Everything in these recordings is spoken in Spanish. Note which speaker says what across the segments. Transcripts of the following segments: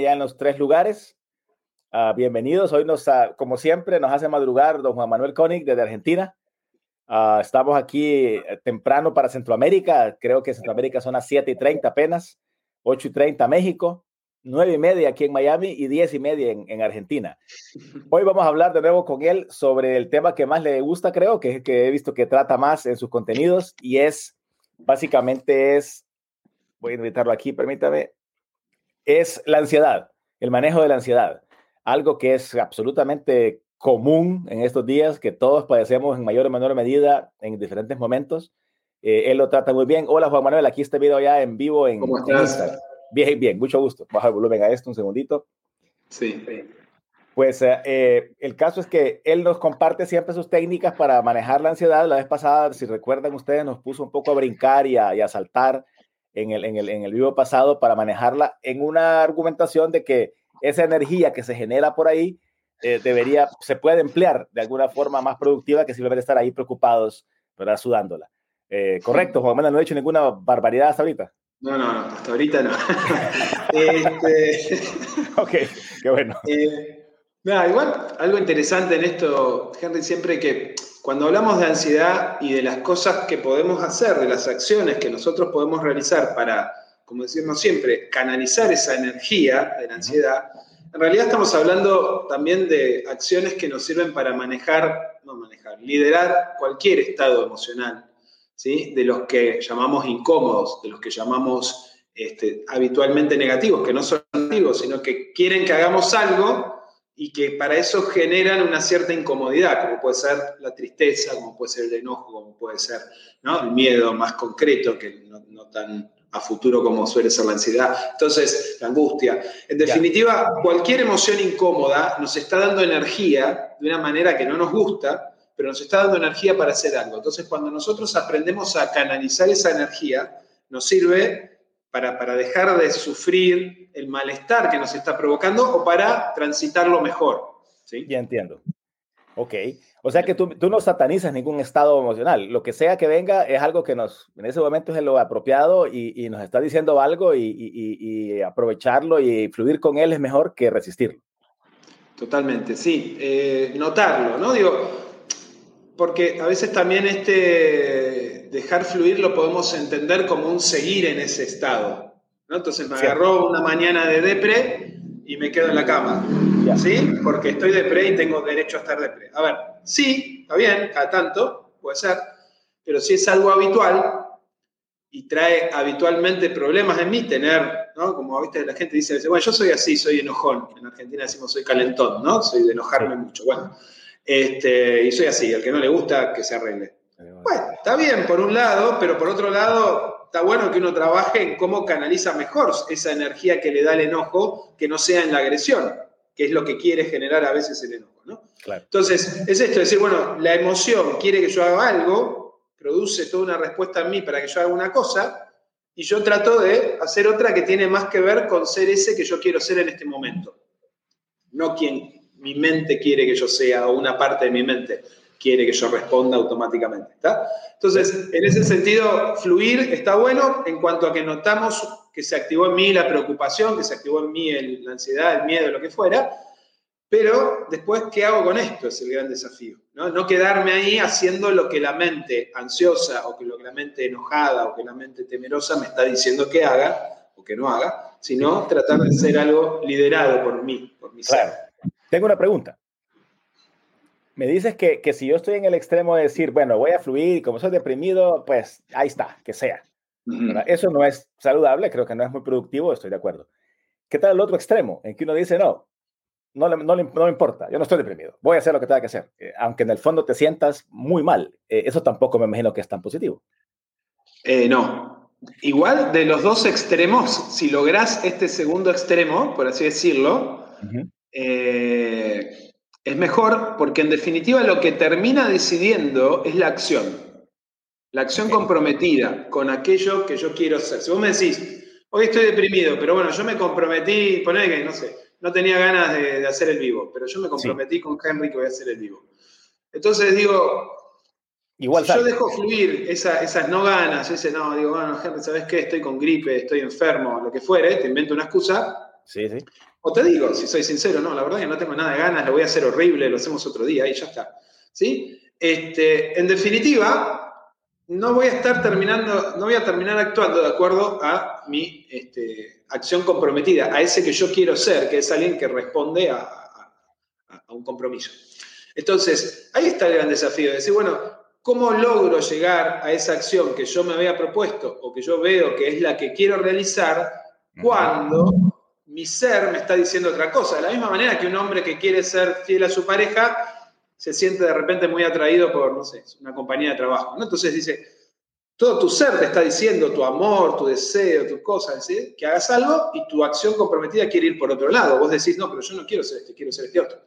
Speaker 1: ya en los tres lugares. Uh, bienvenidos. Hoy nos, uh, como siempre, nos hace madrugar don Juan Manuel Koenig desde Argentina. Uh, estamos aquí eh, temprano para Centroamérica. Creo que Centroamérica son las 7 y 30 apenas, 8 y 30 México, 9 y media aquí en Miami y 10 y media en, en, Argentina. Hoy vamos a hablar de nuevo con él sobre el tema que más le gusta, creo, que, que he visto que trata más en sus contenidos y es, básicamente es, voy a invitarlo aquí, permítame, es la ansiedad, el manejo de la ansiedad algo que es absolutamente común en estos días, que todos padecemos en mayor o menor medida en diferentes momentos. Eh, él lo trata muy bien. Hola Juan Manuel, aquí este video ya en vivo en,
Speaker 2: ¿Cómo estás?
Speaker 1: En bien, bien, mucho gusto. Baja el volumen a esto un segundito.
Speaker 2: Sí.
Speaker 1: Pues eh, eh, el caso es que él nos comparte siempre sus técnicas para manejar la ansiedad. La vez pasada, si recuerdan ustedes, nos puso un poco a brincar y a, y a saltar en el, en, el, en el video pasado para manejarla en una argumentación de que esa energía que se genera por ahí eh, debería, se puede emplear de alguna forma más productiva que simplemente estar ahí preocupados, ¿verdad? Sudándola. Eh, correcto, Juan Manuel, no he hecho ninguna barbaridad hasta ahorita.
Speaker 2: No, no, no, hasta ahorita no. este...
Speaker 1: Ok, qué bueno.
Speaker 2: Eh, igual, algo interesante en esto, Henry, siempre que cuando hablamos de ansiedad y de las cosas que podemos hacer, de las acciones que nosotros podemos realizar para como decimos siempre, canalizar esa energía de la ansiedad, en realidad estamos hablando también de acciones que nos sirven para manejar, no manejar, liderar cualquier estado emocional, ¿sí? de los que llamamos incómodos, de los que llamamos este, habitualmente negativos, que no son negativos, sino que quieren que hagamos algo y que para eso generan una cierta incomodidad, como puede ser la tristeza, como puede ser el enojo, como puede ser ¿no? el miedo más concreto, que no, no tan a futuro como suele ser la ansiedad. Entonces, la angustia. En definitiva, cualquier emoción incómoda nos está dando energía de una manera que no nos gusta, pero nos está dando energía para hacer algo. Entonces, cuando nosotros aprendemos a canalizar esa energía, nos sirve para, para dejar de sufrir el malestar que nos está provocando o para transitarlo mejor. ¿sí?
Speaker 1: Ya entiendo. Ok. O sea que tú, tú, no satanizas ningún estado emocional. Lo que sea que venga es algo que nos, en ese momento es lo apropiado y, y nos está diciendo algo y, y, y, aprovecharlo y fluir con él es mejor que resistirlo.
Speaker 2: Totalmente, sí. Eh, notarlo, ¿no? Digo, porque a veces también este dejar fluir lo podemos entender como un seguir en ese estado. ¿No? Entonces me agarró una mañana de depre y me quedo en la cama. ¿Sí? Porque estoy depre y tengo derecho a estar depre. A ver, sí, está bien, cada tanto, puede ser, pero si es algo habitual y trae habitualmente problemas en mí, tener, ¿no? Como viste, la gente dice, bueno, yo soy así, soy enojón. En Argentina decimos soy calentón, ¿no? Soy de enojarme mucho. Bueno, este, y soy así, al que no le gusta, que se arregle. Bueno, está bien por un lado, pero por otro lado, está bueno que uno trabaje en cómo canaliza mejor esa energía que le da el enojo, que no sea en la agresión, que es lo que quiere generar a veces el enojo. ¿no?
Speaker 1: Claro.
Speaker 2: Entonces, es esto, decir, bueno, la emoción quiere que yo haga algo, produce toda una respuesta en mí para que yo haga una cosa, y yo trato de hacer otra que tiene más que ver con ser ese que yo quiero ser en este momento. No quien mi mente quiere que yo sea o una parte de mi mente quiere que yo responda automáticamente. ¿está? Entonces, en ese sentido, fluir está bueno en cuanto a que notamos que se activó en mí la preocupación, que se activó en mí el, la ansiedad, el miedo, lo que fuera, pero después, ¿qué hago con esto? Es el gran desafío. ¿no? no quedarme ahí haciendo lo que la mente ansiosa o que lo que la mente enojada o que la mente temerosa me está diciendo que haga o que no haga, sino tratar de ser algo liderado por mí, por mi
Speaker 1: claro.
Speaker 2: ser.
Speaker 1: Tengo una pregunta. Me dices que, que, si yo estoy en el extremo de decir, bueno, voy a fluir y como soy deprimido, pues ahí está, que sea. Uh -huh. Eso no es saludable, creo que no es muy productivo, estoy de acuerdo. ¿Qué tal el otro extremo? En que uno dice, no, no, no, no, no me importa, yo no estoy deprimido, voy a hacer lo que tenga que hacer, eh, aunque en el fondo te sientas muy mal. Eh, eso tampoco me imagino que es tan positivo.
Speaker 2: Eh, no. Igual de los dos extremos, si lográs este segundo extremo, por así decirlo, uh -huh. Es mejor porque en definitiva lo que termina decidiendo es la acción. La acción comprometida con aquello que yo quiero hacer. Si vos me decís, hoy estoy deprimido, pero bueno, yo me comprometí, poner que, no sé, no tenía ganas de, de, hacer el vivo, pero yo me comprometí sí. con Henry que voy a hacer el vivo. Entonces digo,
Speaker 1: Igual
Speaker 2: si yo dejo fluir esa, esas no ganas, ese no, digo, bueno, Henry, ¿sabes qué? Estoy con gripe, estoy enfermo, lo que fuere, te invento una excusa,
Speaker 1: Sí, sí.
Speaker 2: O te digo, si soy sincero, no, la verdad que no tengo nada de ganas, lo voy a hacer horrible, lo hacemos otro día y ya está. ¿Sí? Este, en definitiva, no voy a estar terminando, no voy a terminar actuando de acuerdo a mi este, acción comprometida, a ese que yo quiero ser, que es alguien que responde a, a un compromiso. Entonces, ahí está el gran desafío, de decir, bueno, ¿cómo logro llegar a esa acción que yo me había propuesto o que yo veo que es la que quiero realizar cuando mi ser me está diciendo otra cosa? De la misma manera que un hombre que quiere ser fiel a su pareja se siente de repente muy atraído por, no sé, una compañía de trabajo. ¿no? Entonces dice, todo tu ser te está diciendo, tu amor, tu deseo, tu cosa, que hagas algo y tu acción comprometida quiere ir por otro lado. Vos decís, no, pero yo no quiero ser este, quiero ser este otro.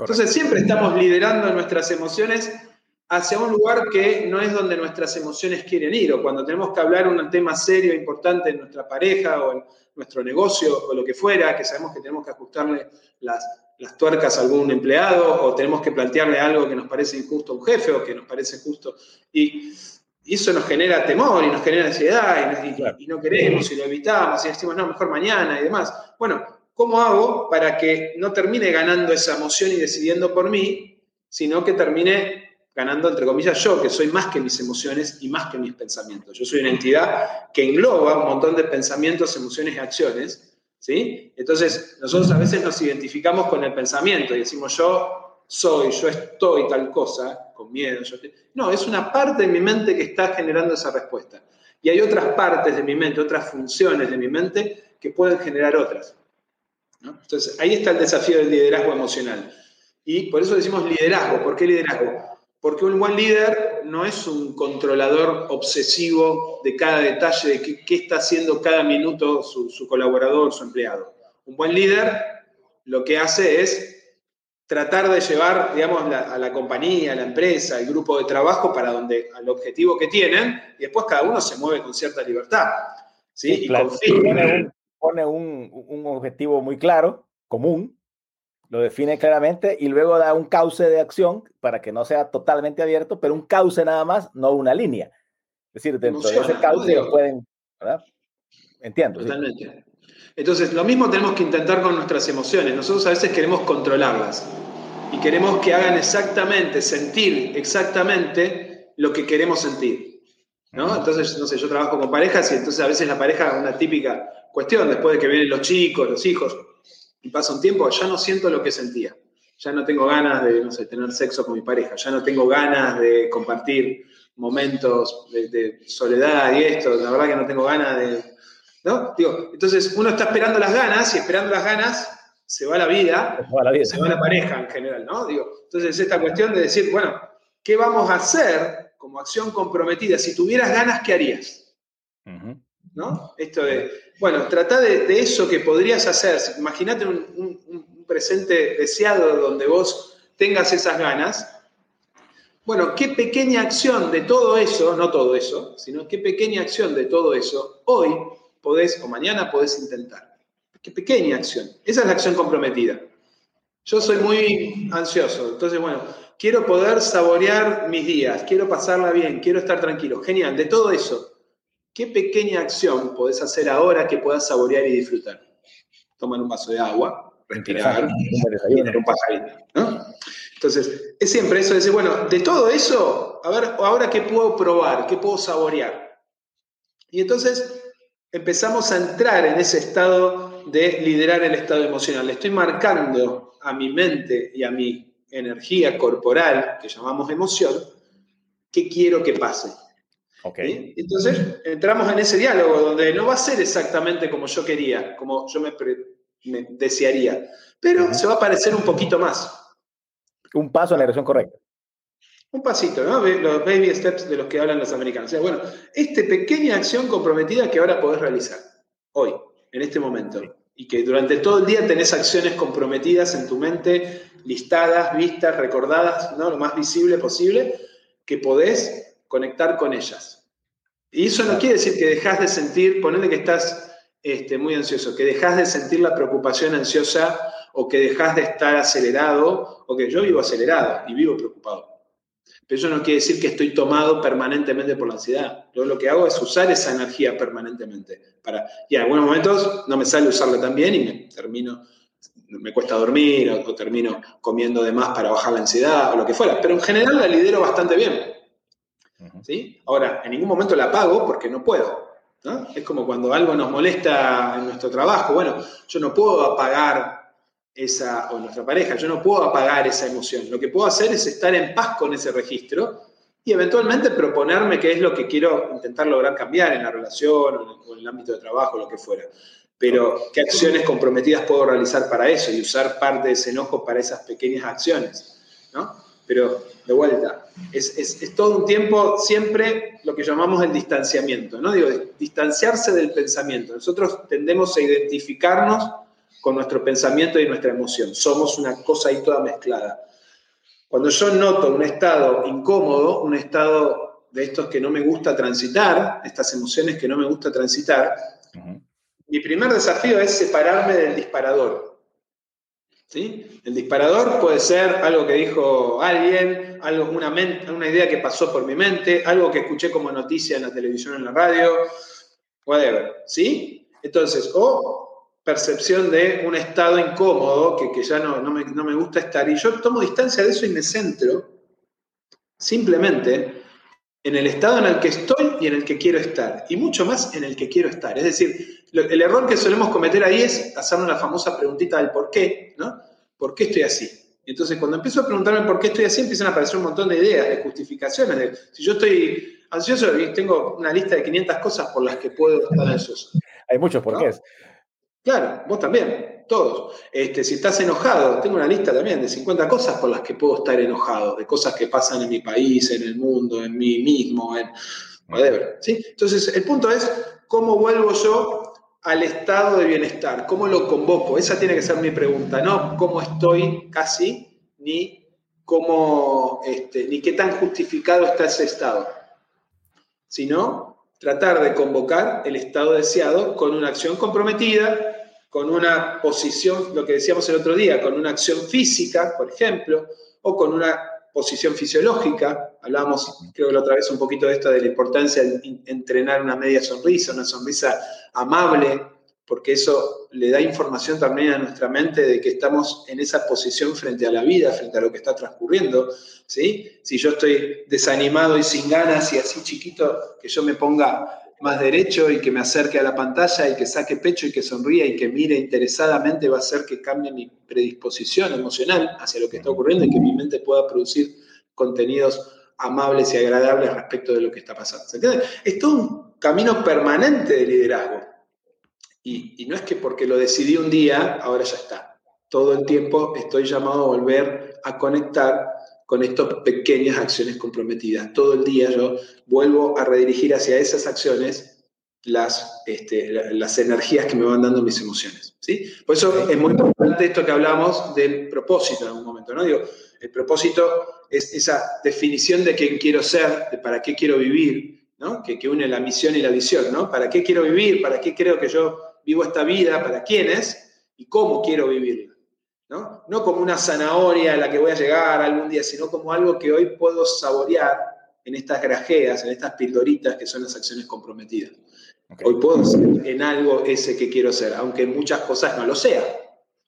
Speaker 2: Entonces siempre estamos liderando nuestras emociones hacia un lugar que no es donde nuestras emociones quieren ir, o cuando tenemos que hablar un tema serio, importante en nuestra pareja o en nuestro negocio o lo que fuera, que sabemos que tenemos que ajustarle las, las tuercas a algún empleado o tenemos que plantearle algo que nos parece injusto a un jefe o que nos parece justo. Y, eso nos genera temor y nos genera ansiedad y, no queremos y lo evitamos y decimos, no, mejor mañana y demás. Bueno, ¿cómo hago para que no termine ganando esa emoción y decidiendo por mí, sino que termine ganando, entre comillas, yo, que soy más que mis emociones y más que mis pensamientos? Yo soy una entidad que engloba un montón de pensamientos, emociones y acciones ¿sí? Entonces, nosotros a veces nos identificamos con el pensamiento y decimos yo soy, yo estoy tal cosa, con miedo. No, es una parte de mi mente que está generando esa respuesta. Y hay otras partes de mi mente, otras funciones de mi mente que pueden generar otras. Entonces, ahí está el desafío del liderazgo emocional. Y por eso decimos liderazgo. ¿Por qué liderazgo? Porque un buen líder no es un controlador obsesivo de cada detalle de qué, está haciendo cada minuto su, colaborador, su empleado. Un buen líder lo que hace es tratar de llevar, digamos, a la compañía, a la empresa, el grupo de trabajo para donde, al objetivo que tienen, y después cada uno se mueve con cierta libertad. ¿sí? y
Speaker 1: Pone, pone un, un, objetivo muy claro, común, lo define claramente y luego da un cauce de acción para que no sea totalmente abierto, pero un cauce nada más, no una línea. Es decir, dentro de ese cauce pueden, ¿verdad? Entiendo.
Speaker 2: Totalmente. Entonces, lo mismo tenemos que intentar con nuestras emociones. Nosotros a veces queremos controlarlas y queremos que hagan exactamente, sentir exactamente lo que queremos sentir. ¿no? Entonces, no sé, yo trabajo con parejas y entonces a veces la pareja, una típica cuestión, después de que vienen los chicos, los hijos, y pasa un tiempo, ya no siento lo que sentía. Ya no tengo ganas de, no sé, tener sexo con mi pareja, ya no tengo ganas de compartir momentos de, soledad y esto, la verdad que no tengo ganas de... ¿No? Digo, entonces uno está esperando las ganas y esperando las ganas se va la vida, se va la, vida. Se va la pareja en general, ¿no? Digo, entonces esta cuestión de decir, bueno, ¿qué vamos a hacer como acción comprometida? Si tuvieras ganas, ¿qué harías? ¿No? Esto de, bueno, trata de, eso que podrías hacer. Imagínate un, presente deseado donde vos tengas esas ganas. Bueno, qué pequeña acción de todo eso, no todo eso, sino qué pequeña acción de todo eso hoy podés o mañana podés intentar. Qué pequeña acción. Esa es la acción comprometida. Yo soy muy ansioso, entonces, bueno, quiero poder saborear mis días, quiero pasarla bien, quiero estar tranquilo. Genial, de todo eso, ¿Qué pequeña acción podés hacer ahora que puedas saborear y disfrutar? Tomar un vaso de agua, respirar, un pajarito, ¿no? Entonces, es siempre eso de decir, bueno, de todo eso, a ver, ahora qué puedo probar, qué puedo saborear. Y entonces empezamos a entrar en ese estado de liderar el estado emocional. Le estoy marcando a mi mente y a mi energía corporal, que llamamos emoción, qué quiero que pase. Okay. Entonces entramos en ese diálogo donde no va a ser exactamente como yo quería, como yo me, desearía, pero se va a parecer un poquito más.
Speaker 1: Un paso en la dirección correcta.
Speaker 2: Un pasito, ¿no? Los baby steps de los que hablan los americanos. O sea, bueno, esta pequeña acción comprometida que ahora podés realizar, hoy, en este momento, y que durante todo el día tenés acciones comprometidas en tu mente, listadas, vistas, recordadas, ¿no? Lo más visible posible, que podés conectar con ellas. Y eso no quiere decir que dejas de sentir, ponele que estás este, muy ansioso, que dejas de sentir la preocupación ansiosa o que dejas de estar acelerado, o que yo vivo acelerado y vivo preocupado. pero eso no quiere decir que estoy tomado permanentemente por la ansiedad. Yo lo que hago es usar esa energía permanentemente. Para, y en algunos momentos no me sale usarla tan bien y me termino, me cuesta dormir o, termino comiendo de más para bajar la ansiedad o lo que fuera. Pero en general la lidero bastante bien. ¿Sí? Ahora, en ningún momento la apago porque no puedo. Es como cuando algo nos molesta en nuestro trabajo. Bueno, yo no puedo apagar esa, o nuestra pareja, yo no puedo apagar esa emoción. Lo que puedo hacer es estar en paz con ese registro y eventualmente proponerme qué es lo que quiero intentar lograr cambiar en la relación o en el ámbito de trabajo, lo que fuera. Pero qué acciones comprometidas puedo realizar para eso y usar parte de ese enojo para esas pequeñas acciones. ¿no? Pero de vuelta, es, es, todo un tiempo siempre lo que llamamos el distanciamiento, ¿no? Digo, distanciarse del pensamiento. Nosotros tendemos a identificarnos con nuestro pensamiento y nuestra emoción. Somos una cosa ahí toda mezclada. Cuando yo noto un estado incómodo, un estado de estos que no me gusta transitar, estas emociones que no me gusta transitar, mi primer desafío es separarme del disparador. ¿Sí? El disparador puede ser algo que dijo alguien, algo, una, una idea que pasó por mi mente, algo que escuché como noticia en la televisión, en la radio, whatever. ¿Sí? Entonces, o percepción de un estado incómodo que, que ya no, no, me, no, me, gusta estar. Y yo tomo distancia de eso y me centro simplemente en el estado en el que estoy y en el que quiero estar. Y mucho más en el que quiero estar. Es decir, el error que solemos cometer ahí es hacernos la famosa preguntita del por qué, ¿no? ¿Por qué estoy así? Entonces, cuando empiezo a preguntarme por qué estoy así, empiezan a aparecer un montón de ideas, de justificaciones. De, si yo estoy ansioso, tengo una lista de 500 cosas por las que puedo estar ansioso.
Speaker 1: Hay muchos porqués.
Speaker 2: Claro, vos también, todos. Este, si estás enojado, tengo una lista también de 50 cosas por las que puedo estar enojado, de cosas que pasan en mi país, en el mundo, en mí mismo, en whatever. ¿sí? Entonces, el punto es cómo vuelvo yo al estado de bienestar, cómo lo convoco. Esa tiene que ser mi pregunta, no cómo estoy casi, ni cómo, este, ni qué tan justificado está ese estado, sino tratar de convocar el estado deseado con una acción comprometida, con una posición, lo que decíamos el otro día, con una acción física, por ejemplo, o con una posición fisiológica. Hablábamos, creo la otra vez, un poquito de esto, de la importancia de entrenar una media sonrisa, una sonrisa amable, porque eso le da información también a nuestra mente de que estamos en esa posición frente a la vida, frente a lo que está transcurriendo. ¿sí? Si yo estoy desanimado y sin ganas y así chiquito, que yo me ponga más derecho y que me acerque a la pantalla y que saque pecho y que sonría y que mire interesadamente va a hacer que cambie mi predisposición emocional hacia lo que está ocurriendo y que mi mente pueda producir contenidos amables y agradables respecto de lo que está pasando. ¿Se entiende? Es todo un camino permanente de liderazgo. Y, no es que porque lo decidí un día, ahora ya está. Todo el tiempo estoy llamado a volver a conectar con estas pequeñas acciones comprometidas. Todo el día yo vuelvo a redirigir hacia esas acciones las, este, las energías que me van dando mis emociones. ¿sí? Por eso es muy importante esto que hablamos del propósito en algún momento. ¿no? Digo, el propósito es esa definición de quién quiero ser, de para qué quiero vivir, ¿no? que, que une la misión y la visión. ¿no? ¿Para qué quiero vivir? ¿Para qué creo que yo vivo esta vida, para quiénes y cómo quiero vivirla. ¿no? no como una zanahoria a la que voy a llegar algún día, sino como algo que hoy puedo saborear en estas grajeas, en estas pildoritas que son las acciones comprometidas. Hoy puedo ser en algo ese que quiero ser, aunque en muchas cosas no lo sea.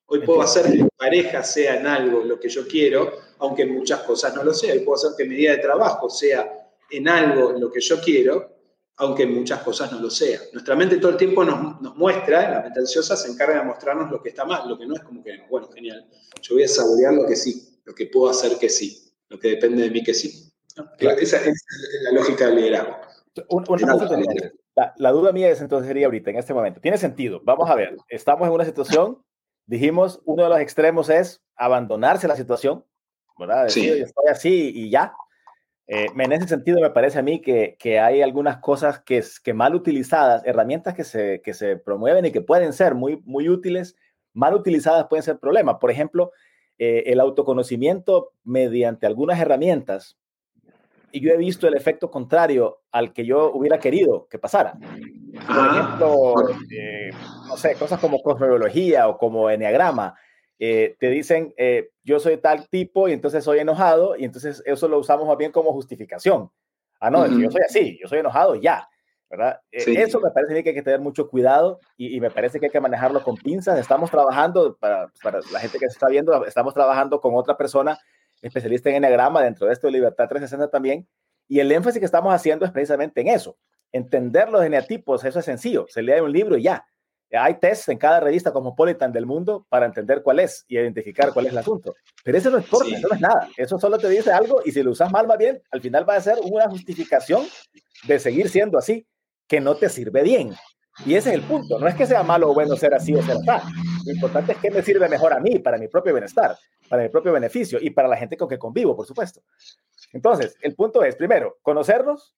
Speaker 2: Hoy puedo hacer que mi pareja sea en algo lo que yo quiero, aunque en muchas cosas no lo sea. Hoy puedo hacer que mi día de trabajo sea en algo lo que yo quiero, aunque en muchas cosas no lo sea. Nuestra mente todo el tiempo nos, muestra, la mente ansiosa se encarga de mostrarnos lo que está mal, lo que no es como que, bueno, genial, yo voy a saborear lo que sí, lo que puedo hacer que sí, lo que depende de mí que sí. Esa, es la lógica del liderazgo.
Speaker 1: la, la, duda mía es entonces sería ahorita, en este momento, tiene sentido, vamos a ver, estamos en una situación, dijimos, uno de los extremos es abandonarse la situación, ¿verdad? Decir, sí. estoy así y ya, eh, en ese sentido, me parece a mí que, que hay algunas cosas que, que, mal utilizadas, herramientas que se, que se promueven y que pueden ser muy, muy útiles, mal utilizadas pueden ser problemas. Por ejemplo, eh, el autoconocimiento mediante algunas herramientas. Y yo he visto el efecto contrario al que yo hubiera querido que pasara. Por ejemplo, eh, no sé, cosas como cosmología o como enneagrama eh, te dicen, eh, yo soy tal tipo y entonces soy enojado y entonces eso lo usamos más bien como justificación. Ah, no, yo soy así, yo soy enojado, ya. ¿verdad? Eh, eso me parece que hay que tener mucho cuidado y, me parece que hay que manejarlo con pinzas. Estamos trabajando, para, para, la gente que se está viendo, estamos trabajando con otra persona especialista en enagrama dentro de esto de Libertad 360 también. Y el énfasis que estamos haciendo es precisamente en eso. Entender los eneatipos, eso es sencillo. Se lee un libro y ya. Hay tests en cada revista cosmopolitan del mundo para entender cuál es y identificar cuál es el asunto. Pero eso no importa, eso no es nada. Eso solo te dice algo y si lo usas mal, más bien, al final va a ser una justificación de seguir siendo así, que no te sirve bien. Y ese es el punto. No es que sea malo o bueno ser así o ser así. Lo importante es que me sirve mejor a mí, para mi propio bienestar, para mi propio beneficio y para la gente con que convivo, por supuesto. Entonces, el punto es, primero, conocernos,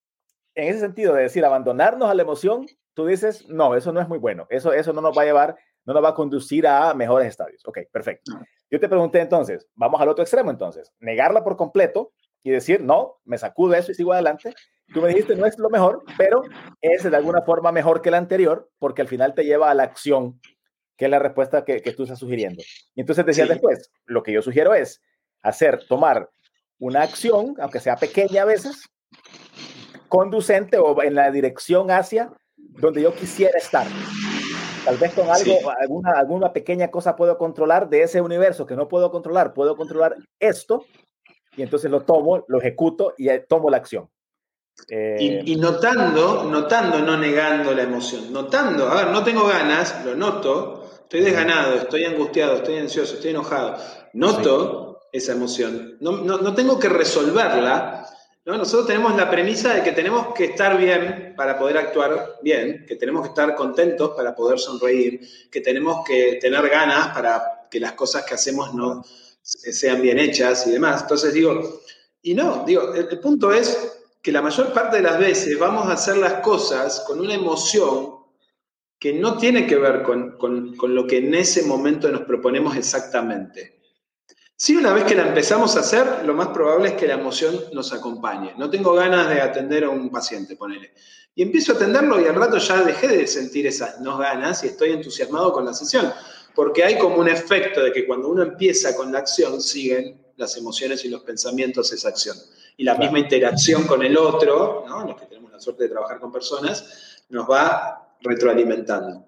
Speaker 1: en ese sentido de decir, abandonarnos a la emoción tú dices, no, eso no es muy bueno, eso, eso no nos va a llevar, no nos va a conducir a mejores estadios. Ok, perfecto. Yo te pregunté entonces, vamos al otro extremo entonces, negarla por completo y decir, no, me sacudo eso y sigo adelante. Tú me dijiste, no es lo mejor, pero es de alguna forma mejor que la anterior porque al final te lleva a la acción, que es la respuesta que, que tú estás sugiriendo. Y entonces decías después, lo que yo sugiero es hacer, tomar una acción, aunque sea pequeña a veces, conducente o en la dirección hacia donde yo quisiera estar. Tal vez con algo, alguna, alguna pequeña cosa puedo controlar de ese universo que no puedo controlar. Puedo controlar esto y entonces lo tomo, lo ejecuto y eh, tomo la acción.
Speaker 2: Eh, y, notando, notando, no negando la emoción, notando, a ver, no tengo ganas, lo noto, estoy desganado, estoy angustiado, estoy ansioso, estoy enojado, noto esa emoción, no, no, no, tengo que resolverla, nosotros tenemos la premisa de que tenemos que estar bien para poder actuar bien, que tenemos que estar contentos para poder sonreír, que tenemos que tener ganas para que las cosas que hacemos no sean bien hechas y demás. Entonces digo, y no, digo, el, punto es que la mayor parte de las veces vamos a hacer las cosas con una emoción que no tiene que ver con, con lo que en ese momento nos proponemos exactamente. Si una vez que la empezamos a hacer, lo más probable es que la emoción nos acompañe. No tengo ganas de atender a un paciente, ponele. Y empiezo a atenderlo y al rato ya dejé de sentir esas no ganas y estoy entusiasmado con la sesión. Porque hay como un efecto de que cuando uno empieza con la acción, siguen las emociones y los pensamientos esa acción. Y la misma interacción con el otro, ¿no? los que tenemos la suerte de trabajar con personas, nos va retroalimentando.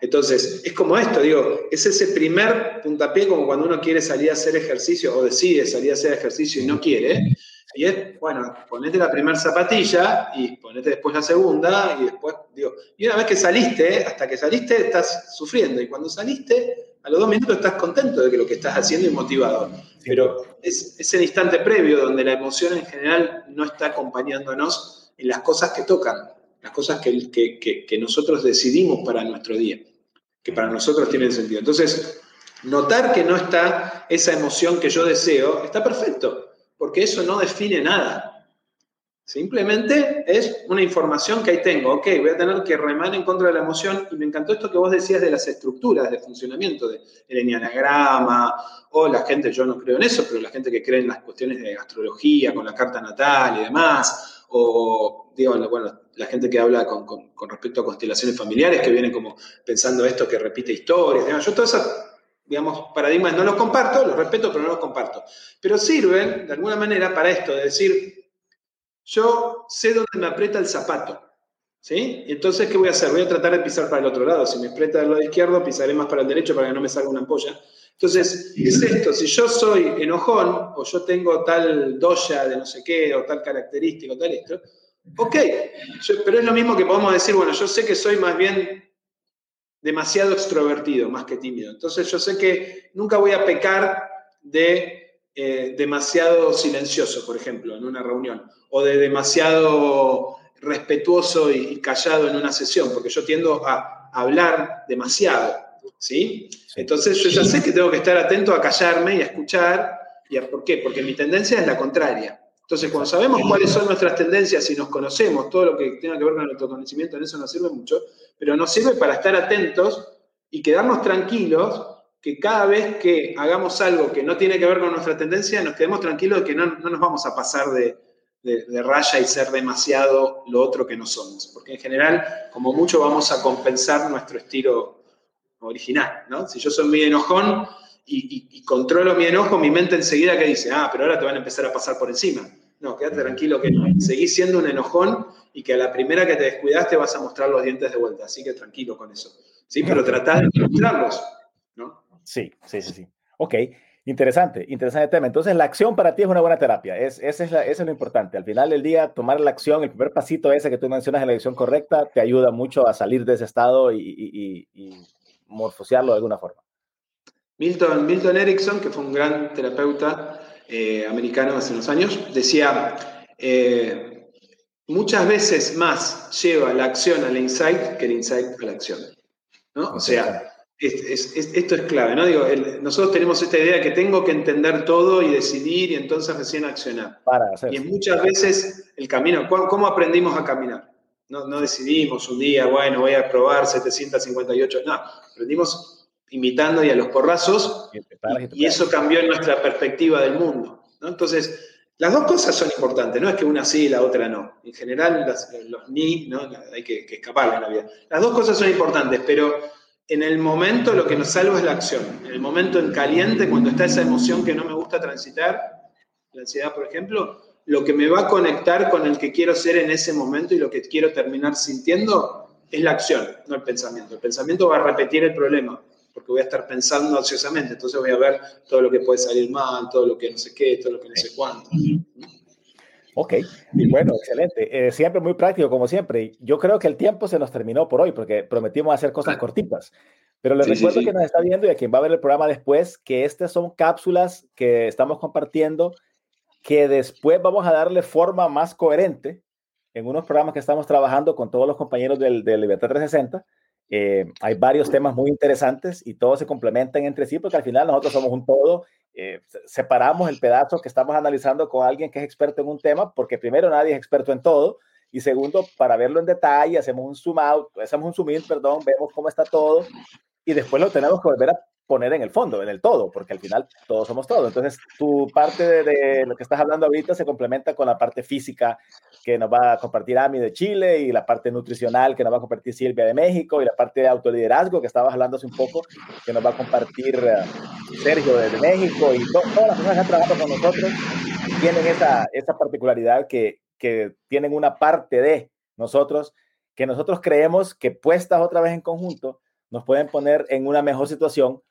Speaker 2: Entonces, es como esto, digo, es ese primer puntapié como cuando uno quiere salir a hacer ejercicio o decide salir a hacer ejercicio y no quiere. Y es, bueno, ponete la primera zapatilla y ponete después la segunda y después, digo, y una vez que saliste, hasta que saliste estás sufriendo y cuando saliste, a los dos minutos estás contento de que lo que estás haciendo es motivador. Pero es, es el instante previo donde la emoción en general no está acompañándonos en las cosas que tocan las cosas que, que, nosotros decidimos para nuestro día, que para nosotros tienen sentido. Entonces, notar que no está esa emoción que yo deseo, está perfecto, porque eso no define nada. Simplemente es una información que ahí tengo. Ok, voy a tener que remar en contra de la emoción. Y me encantó esto que vos decías de las estructuras de funcionamiento del enneagrama o la gente, yo no creo en eso, pero la gente que cree en las cuestiones de astrología, con la carta natal y demás, o digo, bueno, la gente que habla con, respecto a constelaciones familiares, que vienen como pensando esto, que repite historias. Yo todos esos, digamos, paradigmas no los comparto, los respeto, pero no los comparto. Pero sirven, de alguna manera, para esto, de decir, yo sé dónde me aprieta el zapato. ¿Sí? Entonces, ¿qué voy a hacer? Voy a tratar de pisar para el otro lado. Si me aprieta del lado izquierdo, pisaré más para el derecho para que no me salga una ampolla. Entonces, es esto, si yo soy enojón o yo tengo tal doya de no sé qué o tal característica o tal esto, Ok, pero es lo mismo que podemos decir, bueno, yo sé que soy más bien demasiado extrovertido, más que tímido. Entonces yo sé que nunca voy a pecar de eh, demasiado silencioso, por ejemplo, en una reunión, o de demasiado respetuoso y, callado en una sesión, porque yo tiendo a hablar demasiado, ¿sí? Entonces yo ya sé que tengo que estar atento a callarme y a escuchar. ¿Y por qué? Porque mi tendencia es la contraria. Entonces, cuando sabemos cuáles son nuestras tendencias y nos conocemos, todo lo que tenga que ver con nuestro conocimiento, en eso nos sirve mucho, pero nos sirve para estar atentos y quedarnos tranquilos que cada vez que hagamos algo que no tiene que ver con nuestra tendencia, nos quedemos tranquilos de que no, nos vamos a pasar de, raya y ser demasiado lo otro que no somos. Porque en general, como mucho, vamos a compensar nuestro estilo original. ¿no? Si yo soy muy enojón y, controlo mi enojo, mi mente enseguida que dice, ah, pero ahora te van a empezar a pasar por encima. No, quédate tranquilo que seguís siendo un enojón y que a la primera que te descuidaste vas a mostrar los dientes de vuelta, así que tranquilo con eso. Sí, pero tratá de mostrarlos, ¿no?
Speaker 1: Sí, sí, sí, sí. Ok, interesante, interesante tema. Entonces, la acción para ti es una buena terapia, es, es, eso es lo importante. Al final del día, tomar la acción, el primer pasito ese que tú mencionas en la dirección correcta, te ayuda mucho a salir de ese estado y, y, y morfosearlo de alguna forma.
Speaker 2: Milton, Milton Erickson, que fue un gran terapeuta eh, americano hace unos años, decía, eh, muchas veces más lleva la acción al insight que el insight a la acción. ¿no? O sea, esto es clave, ¿no? Digo, nosotros tenemos esta idea de que tengo que entender todo y decidir y entonces recién accionar. y muchas veces el camino, ¿cómo aprendimos a caminar? No, no decidimos un día, bueno, voy a probar 758, no, aprendimos imitando y a los porrazos, y, eso cambió nuestra perspectiva del mundo. Entonces, las dos cosas son importantes, no es que una sí y la otra no. En general, los ni, ¿no? hay que, escapar de la vida. Las dos cosas son importantes, pero en el momento lo que nos salva es la acción. En el momento en caliente, cuando está esa emoción que no me gusta transitar, la ansiedad, por ejemplo, lo que me va a conectar con el que quiero ser en ese momento y lo que quiero terminar sintiendo es la acción, no el pensamiento. El pensamiento va a repetir el problema porque voy a estar pensando ansiosamente, entonces voy a ver todo lo que puede salir mal, todo lo que no sé qué, todo lo que no sé cuánto.
Speaker 1: Ok, bueno, excelente. Eh, siempre muy práctico, como siempre. Yo creo que el tiempo se nos terminó por hoy, porque prometimos hacer cosas cortitas. Pero les recuerdo que nos está viendo y a quien va a ver el programa después, que estas son cápsulas que estamos compartiendo, que después vamos a darle forma más coherente en unos programas que estamos trabajando con todos los compañeros del, de Libertad 360 eh, hay varios temas muy interesantes y todos se complementan entre sí porque al final nosotros somos un todo. Eh, separamos el pedazo que estamos analizando con alguien que es experto en un tema porque primero nadie es experto en todo y segundo para verlo en detalle hacemos un zoom out, hacemos un zoom in, perdón, vemos cómo está todo y después lo tenemos que volver a poner en el fondo, en el todo, porque al final todos somos todo. Entonces, tu parte de, lo que estás hablando ahorita se complementa con la parte física que nos va a compartir Ami de Chile y la parte nutricional que nos va a compartir Silvia de México y la parte de autoliderazgo que estabas hablando hace un poco que nos va a compartir eh, Sergio de, México y todas las personas que han trabajado con nosotros tienen esa, esa particularidad que, que tienen una parte de nosotros que nosotros creemos que puestas otra vez en conjunto nos pueden poner en una mejor situación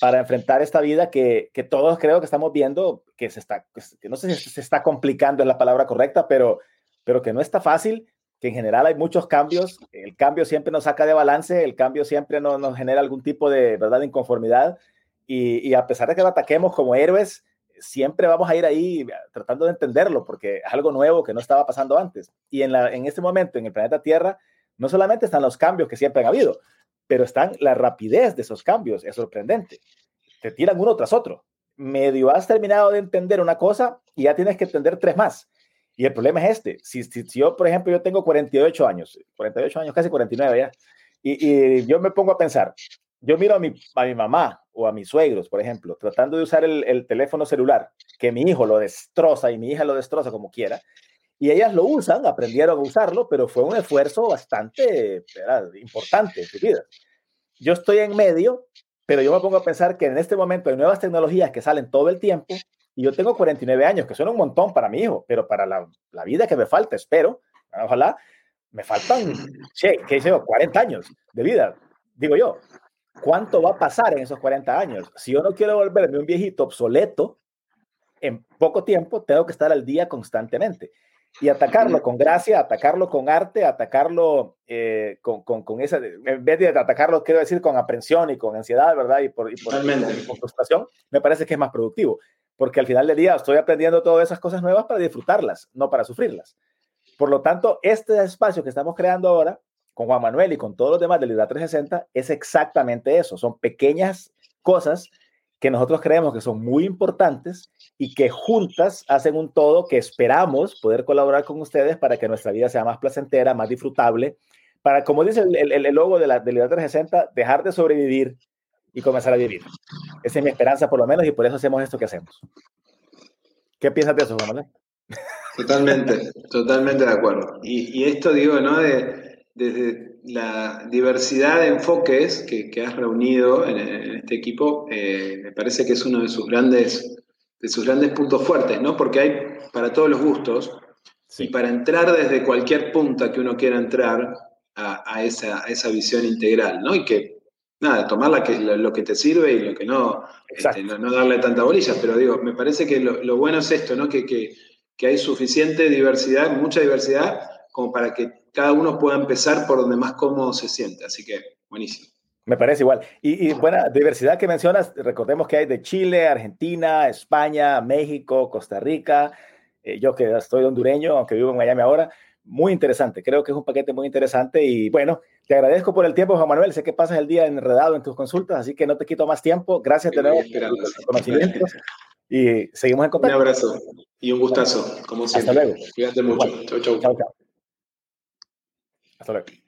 Speaker 1: para enfrentar esta vida que, que, todos creo que estamos viendo que se está, no sé si se está complicando es la palabra correcta, pero, pero que no está fácil, que en general hay muchos cambios, el cambio siempre nos saca de balance, el cambio siempre nos, nos genera algún tipo de, ¿verdad?, inconformidad y, y, a pesar de que lo ataquemos como héroes, siempre vamos a ir ahí tratando de entenderlo porque es algo nuevo que no estaba pasando antes. Y en, la, en este momento en el planeta Tierra no solamente están los cambios que siempre han habido, pero están la rapidez de esos cambios, es sorprendente. Te tiran uno tras otro. Medio has terminado de entender una cosa y ya tienes que entender tres más. Y el problema es este. Si, si, yo, por ejemplo, yo tengo 48 años, 48 años, casi 49 ya, y, yo me pongo a pensar, yo miro a mi, a mi mamá o a mis suegros, por ejemplo, tratando de usar el teléfono celular, que mi hijo lo destroza y mi hija lo destroza como quiera, y ellas lo usan, aprendieron a usarlo, pero fue un esfuerzo bastante importante en su vida. Yo estoy en medio, pero yo me pongo a pensar que en este momento hay nuevas tecnologías que salen todo el tiempo y yo tengo 49 años, que suena un montón para mi hijo, pero para la, la vida que me falta, espero, ojalá, me faltan, che, ¿qué sé 40 años de vida, digo yo. ¿Cuánto va a pasar en esos 40 años? Si yo no quiero volverme un viejito obsoleto, en poco tiempo tengo que estar al día constantemente y atacarlo con gracia, atacarlo con arte, atacarlo eh, con, con, con, esa, en vez de atacarlo, quiero decir, con aprensión y con ansiedad, ¿verdad? Y por, y por, frustración, me parece que es más productivo, porque al final del día estoy aprendiendo todas esas cosas nuevas para disfrutarlas, no para sufrirlas. Por lo tanto, este espacio que estamos creando ahora, con Juan Manuel y con todos los demás de Lidera 360, es exactamente eso, son pequeñas cosas que nosotros creemos que son muy importantes y que juntas hacen un todo que esperamos poder colaborar con ustedes para que nuestra vida sea más placentera, más disfrutable, para, como dice el, el, logo de la de 360, dejar de sobrevivir y comenzar a vivir. Esa es mi esperanza, por lo menos, y por eso hacemos esto que hacemos. ¿Qué piensas de eso, Juan Manuel?
Speaker 2: Totalmente, totalmente de acuerdo. Y, y, esto digo, ¿no? De, desde la diversidad de enfoques que, has reunido en, este equipo eh, me parece que es uno de sus grandes de sus grandes puntos fuertes, ¿no? Porque hay para todos los gustos y para entrar desde cualquier punta que uno quiera entrar a, esa, esa, visión integral, ¿no? Y que, nada, tomar la que, lo, que te sirve y lo que no, este, no, darle tanta bolilla, pero digo, me parece que lo, bueno es esto, ¿no? Que, que, que hay suficiente diversidad, mucha diversidad, como para que cada uno pueda empezar por donde más cómodo se siente. Así que, buenísimo.
Speaker 1: Me parece igual. Y, buena diversidad que mencionas, recordemos que hay de Chile, Argentina, España, México, Costa Rica. Eh, yo que estoy hondureño, aunque vivo en Miami ahora, muy interesante. Creo que es un paquete muy interesante y bueno, te agradezco por el tiempo, Juan Manuel. Sé que pasas el día enredado en tus consultas, así que no te quito más tiempo. Gracias de nuevo por los conocimientos y seguimos en contacto.
Speaker 2: Un abrazo y un gustazo, como siempre.
Speaker 1: Hasta luego.
Speaker 2: Cuídate mucho. Chau, chau. Chao, chao.
Speaker 1: Hasta luego.